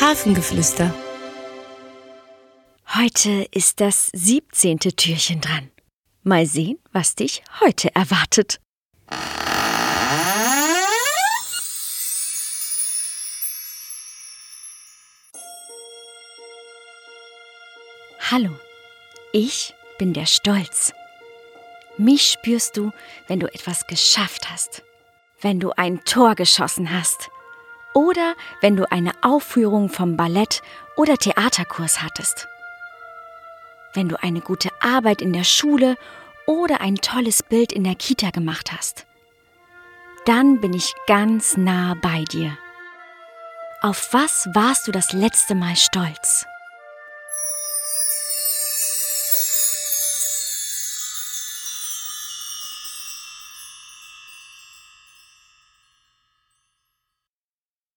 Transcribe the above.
Hafengeflüster. Heute ist das 17. Türchen dran. Mal sehen, was dich heute erwartet. Hallo, ich bin der Stolz. Mich spürst du, wenn du etwas geschafft hast, wenn du ein Tor geschossen hast oder wenn du eine Aufführung vom Ballett oder Theaterkurs hattest. Wenn du eine gute Arbeit in der Schule oder ein tolles Bild in der Kita gemacht hast. Dann bin ich ganz nah bei dir. Auf was warst du das letzte Mal stolz?